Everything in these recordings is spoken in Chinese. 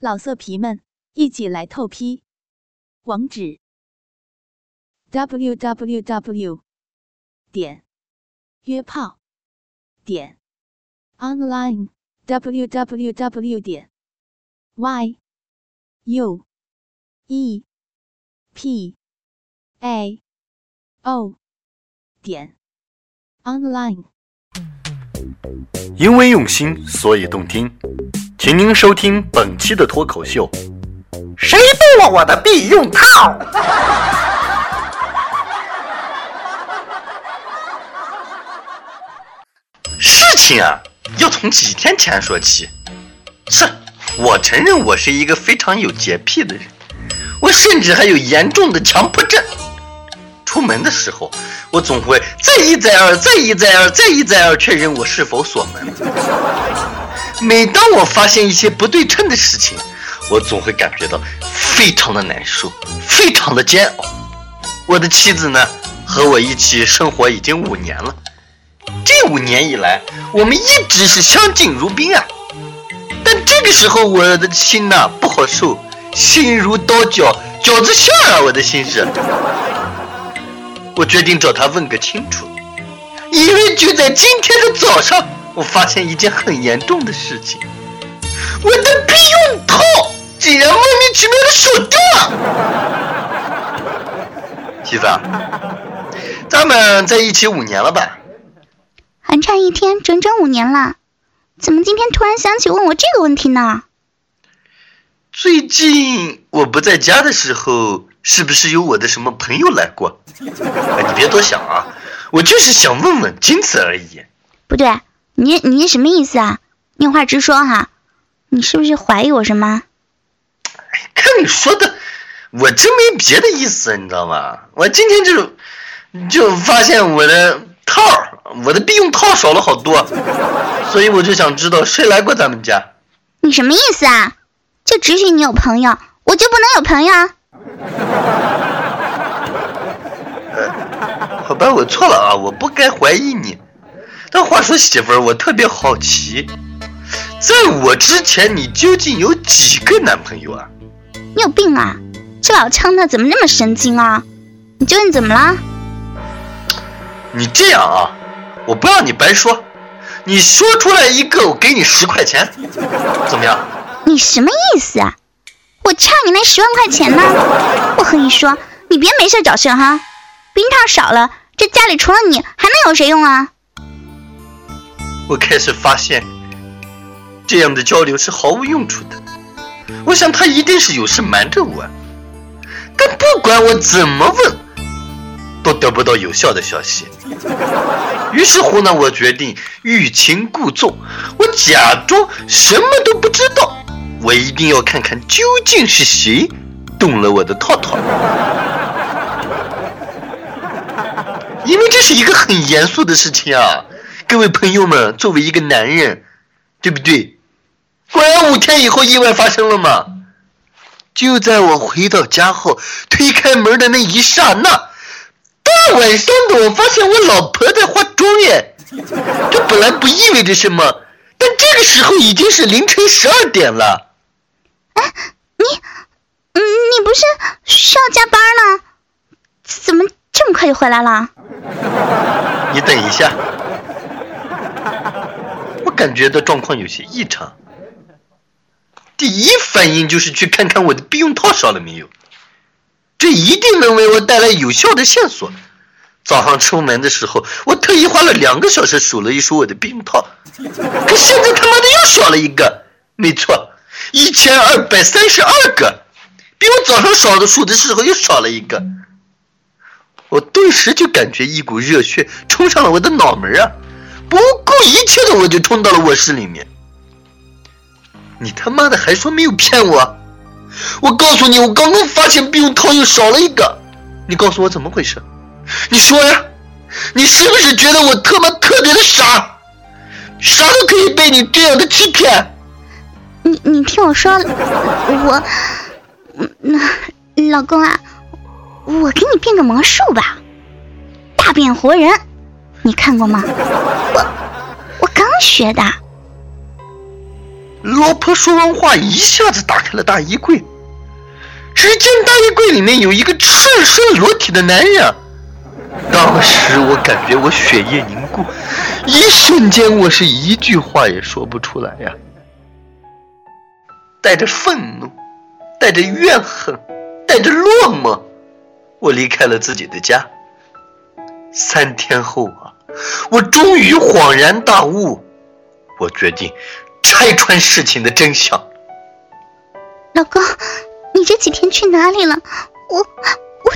老色皮们，一起来透批！网址：w w w 点约炮点 online w w w 点 y u e p a o 点 online。因为用心，所以动听。请您收听本期的脱口秀。谁动了我的避孕套？事情啊，要从几天前说起。是，我承认我是一个非常有洁癖的人，我甚至还有严重的强迫症。出门的时候，我总会再一再二、再一再二、再一再二确认我是否锁门。每当我发现一些不对称的事情，我总会感觉到非常的难受，非常的煎熬。我的妻子呢，和我一起生活已经五年了，这五年以来，我们一直是相敬如宾啊。但这个时候，我的心呐不好受，心如刀绞，饺子馅儿啊，我的心是。我决定找他问个清楚，因为就在今天的早上。我发现一件很严重的事情，我的避孕套竟然莫名其妙的少掉了。媳妇，咱们在一起五年了吧？还差一天，整整五年了。怎么今天突然想起问我这个问题呢？最近我不在家的时候，是不是有我的什么朋友来过？你别多想啊，我就是想问问，仅此而已。不对。你你什么意思啊？你有话直说哈，你是不是怀疑我什么？看你说的，我真没别的意思，你知道吗？我今天就就发现我的套我的避孕套少了好多，所以我就想知道谁来过咱们家。你什么意思啊？就只许你有朋友，我就不能有朋友？好吧，我错了啊，我不该怀疑你。但话说，媳妇儿，我特别好奇，在我之前，你究竟有几个男朋友啊？你有病啊！这老枪的怎么那么神经啊？你究竟怎么了？你这样啊，我不让你白说，你说出来一个，我给你十块钱，怎么样？你什么意思啊？我差你那十万块钱呢！我和你说，你别没事找事哈。冰套少了，这家里除了你，还能有谁用啊？我开始发现，这样的交流是毫无用处的。我想他一定是有事瞒着我，但不管我怎么问，都得不到有效的消息。于是乎呢，我决定欲擒故纵，我假装什么都不知道。我一定要看看究竟是谁动了我的套套，因为这是一个很严肃的事情啊。各位朋友们，作为一个男人，对不对？果然五天以后意外发生了嘛？就在我回到家后，推开门的那一刹那，大晚上的我发现我老婆在化妆耶！这本来不意味着什么，但这个时候已经是凌晨十二点了。你，你不是需要加班呢？怎么这么快就回来了？你等一下。我感觉到状况有些异常，第一反应就是去看看我的避孕套少了没有，这一定能为我带来有效的线索。早上出门的时候，我特意花了两个小时数了一数我的避孕套，可现在他妈的又少了一个，没错，一千二百三十二个，比我早上少的数的时候又少了一个，我顿时就感觉一股热血冲上了我的脑门啊！不顾一切的，我就冲到了卧室里面。你他妈的还说没有骗我？我告诉你，我刚刚发现避孕套又少了一个。你告诉我怎么回事？你说呀，你是不是觉得我他妈特别的傻？傻都可以被你这样的欺骗？你你听我说，我，那老公啊，我给你变个魔术吧，大变活人。你看过吗？我我刚学的。老婆说完话，一下子打开了大衣柜。只见大衣柜里面有一个赤身裸体的男人。当时我感觉我血液凝固，一瞬间我是一句话也说不出来呀。带着愤怒，带着怨恨，带着落寞，我离开了自己的家。三天后啊，我终于恍然大悟，我决定拆穿事情的真相。老公，你这几天去哪里了？我我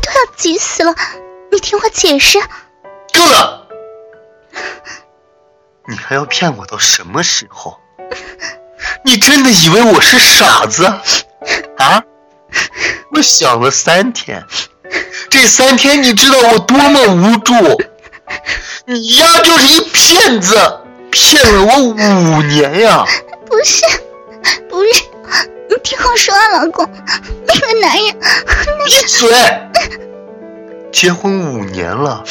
都要急死了！你听我解释。够了！你还要骗我到什么时候？你真的以为我是傻子？啊？我想了三天，这三天你知道我多么无助？你丫就是一骗子，骗了我五年呀！不是，不是，你听我说，老公，那个男人……闭嘴！结婚五年了。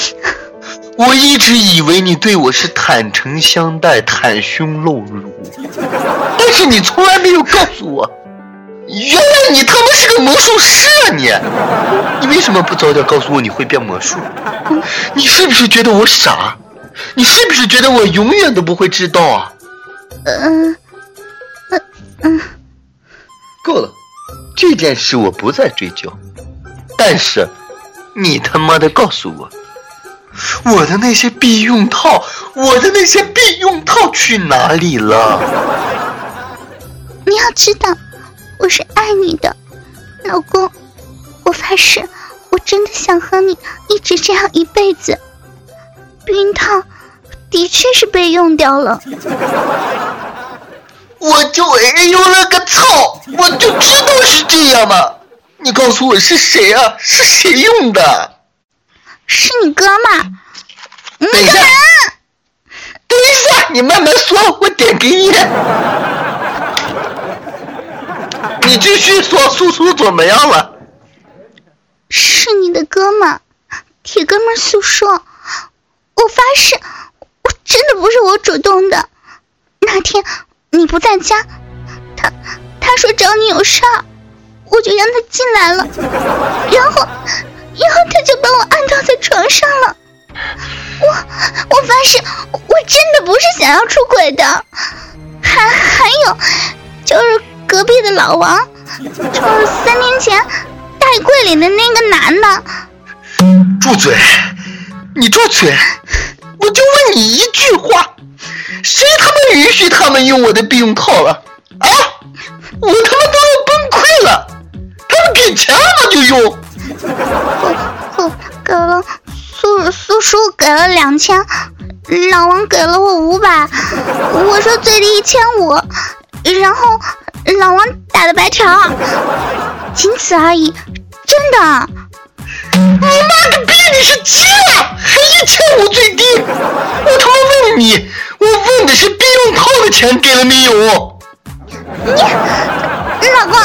我一直以为你对我是坦诚相待、袒胸露乳，是你从来没有告诉我，原来你他妈是个魔术师啊！你，你为什么不早点告诉我你会变魔术？你是不是觉得我傻？你是不是觉得我永远都不会知道啊？嗯，嗯嗯，够了，这件事我不再追究，但是你他妈的告诉我。我的那些避孕套，我的那些避孕套去哪里了？你要知道，我是爱你的，老公。我发誓，我真的想和你一直这样一辈子。避孕套的确是被用掉了。我就哎呦了个操！我就知道是这样嘛！你告诉我是谁啊？是谁用的？是你哥们。等一下，等一下，你慢慢说，我点给你。你继续说，叔叔怎么样了？是你的哥们，铁哥们诉说。我发誓，我真的不是我主动的。那天你不在家，他他说找你有事儿，我就让他进来了，然后。然后他就把我按倒在床上了，我我发誓，我真的不是想要出轨的，还还有，就是隔壁的老王，就是三年前大衣柜里的那个男的。住嘴！你住嘴！我就问你一句话，谁他妈允许他们用我的避孕套了？啊！我他妈都要崩溃了！他们给钱了就用。给给了苏苏叔给了两千，老王给了我五百，我说最低一千五，然后老王打的白条，仅此而已，真的。你妈个逼！你是鸡啊？还一千五最低？我他妈问你，我问的是避孕套的钱给了没有？你老公，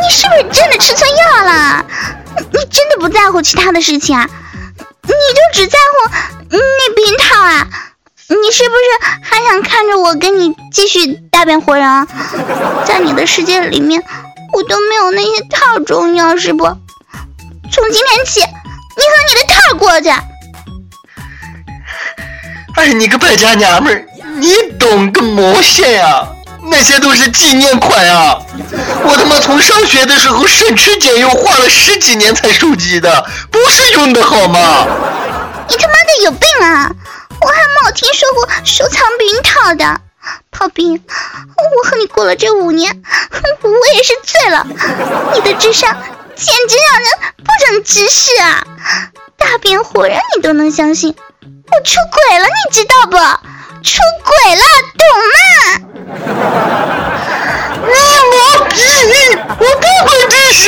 你是不是真的吃错药了？你真的不在乎其他的事情啊？你就只在乎那避孕套啊？你是不是还想看着我跟你继续大变活人？在你的世界里面，我都没有那些套重要是不？从今天起，你和你的套过去。哎，你个败家娘们儿，你懂个毛线呀？那些都是纪念款啊！我他妈从上学的时候省吃俭用花了十几年才收集的，不是用的好吗？你他妈的有病啊！我还没有听说过收藏避孕套的。炮兵，我和你过了这五年，我也是醉了。你的智商简直让人不忍直视啊！大变活人你都能相信，我出轨了，你知道不？出轨了，懂吗？你毛逼！我不管这些！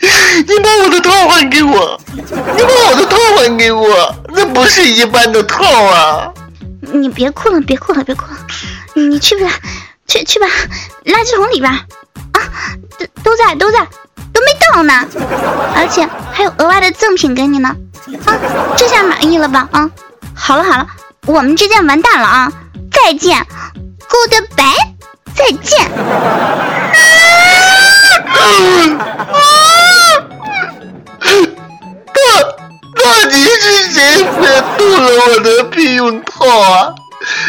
你把我的套还给我！你把我的套还给我！那不是一般的套啊！你别哭了，别哭了，别哭了！你去吧，去去吧，垃圾桶里边啊，都都在都在，都没到呢，而且还有额外的赠品给你呢！啊，这下满意了吧？啊，好了好了。我们之间完蛋了啊！再见，Goodbye，再见。到底是谁先动了我的避孕套啊？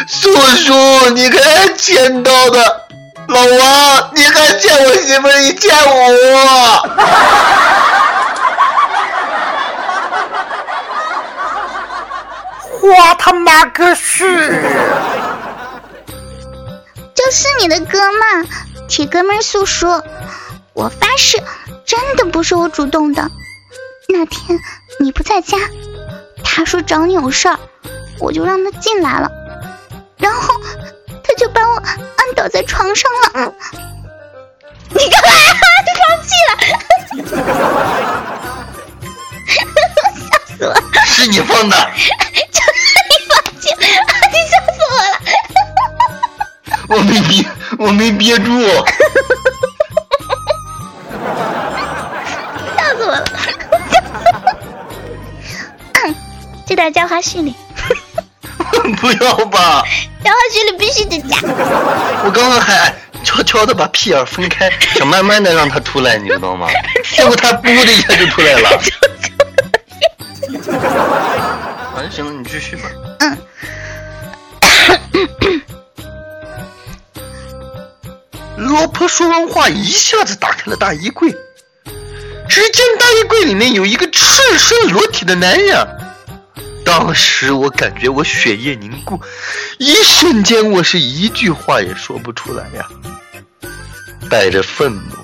叔叔，你还捡到的。老王，你还欠我媳妇一千五。我他妈个是！就是你的歌嘛，铁哥们诉说。我发誓，真的不是我主动的。那天你不在家，他说找你有事儿，我就让他进来了，然后他就把我按倒在床上了。你干嘛？就放弃了？笑死我！是你放的。就是你放弃，你笑死我了！我没憋，我没憋住。在花絮里。不要吧！在花絮里必须得加。我刚刚还悄悄的把屁眼分开，想慢慢的让它出来，你知道吗？结果它噗的一下就出来了。反正行了，你继续吧。嗯。老婆说完话，一下子打开了大衣柜，只见大衣柜里面有一个赤身裸体的男人。当时我感觉我血液凝固，一瞬间我是一句话也说不出来呀。带着愤怒，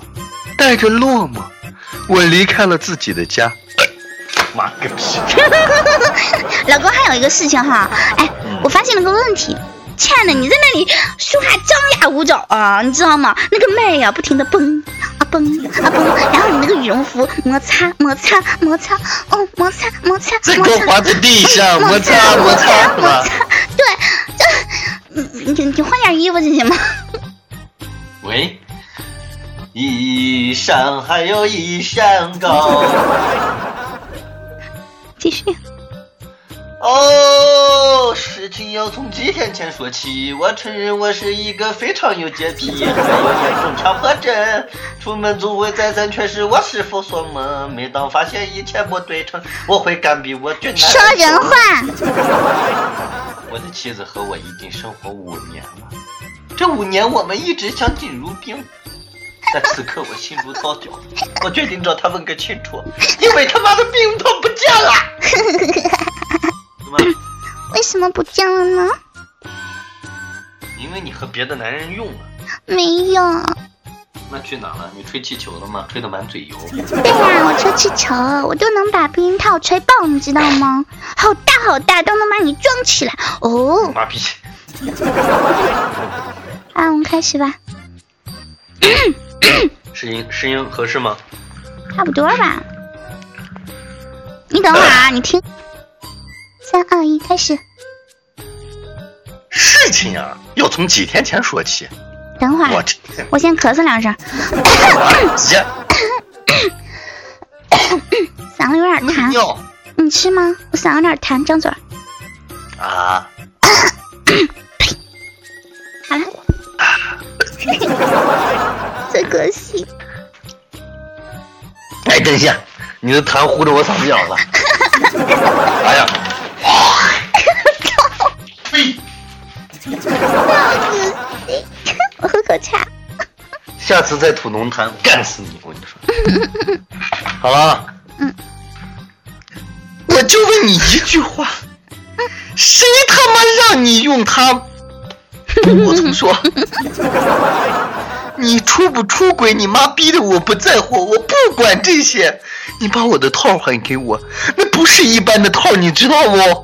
带着落寞，我离开了自己的家。妈个屁！老公还有一个事情哈，哎，我发现了个问题。亲爱的，你在那里说话张牙舞爪啊，你知道吗？那个麦呀，不停的蹦啊蹦啊蹦，然后你那个羽绒服摩擦摩擦摩擦，哦摩擦摩擦，再给我滑在地上，摩擦摩擦摩擦，对，这你你你换件衣服行吗？喂，一山还有一山高。继续。哦，事情要从几天前说起。我承认我是一个非常有洁癖，还有严重强迫症。出门总会再三确实我是否锁门。每当发现一切不对称，我会干比我俊男。说人话。我的妻子和我已经生活五年了，这五年我们一直相敬如宾。但此刻我心如刀绞，我决定找他问个清楚，因为他妈的避孕套不见了。为什么不见了呢？因为你和别的男人用了。没有。那去哪了？你吹气球了吗？吹的满嘴油。对呀，我吹气球，我都能把避孕套吹爆，你知道吗？好大好大，都能把你装起来。哦。妈逼。啊，我们开始吧。声音声音合适吗？差不多吧。你等会儿啊，你听。三二一，开始。事情啊，要从几天前说起。等会儿，我我先咳嗽两声。嗓子有点痰。你吃吗？我嗓子有点痰，张嘴。啊。好了。真恶心。哎，等一下，你的痰糊着我嗓子眼了。哎呀！我喝口茶。下次再吐浓痰，干死你！我跟你说。好了。嗯。我就问你一句话：谁他妈让你用它？我曾说，你出不出轨？你妈逼的我不在乎，我不管这些。你把我的套还给我，那不是一般的套，你知道不？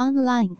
online。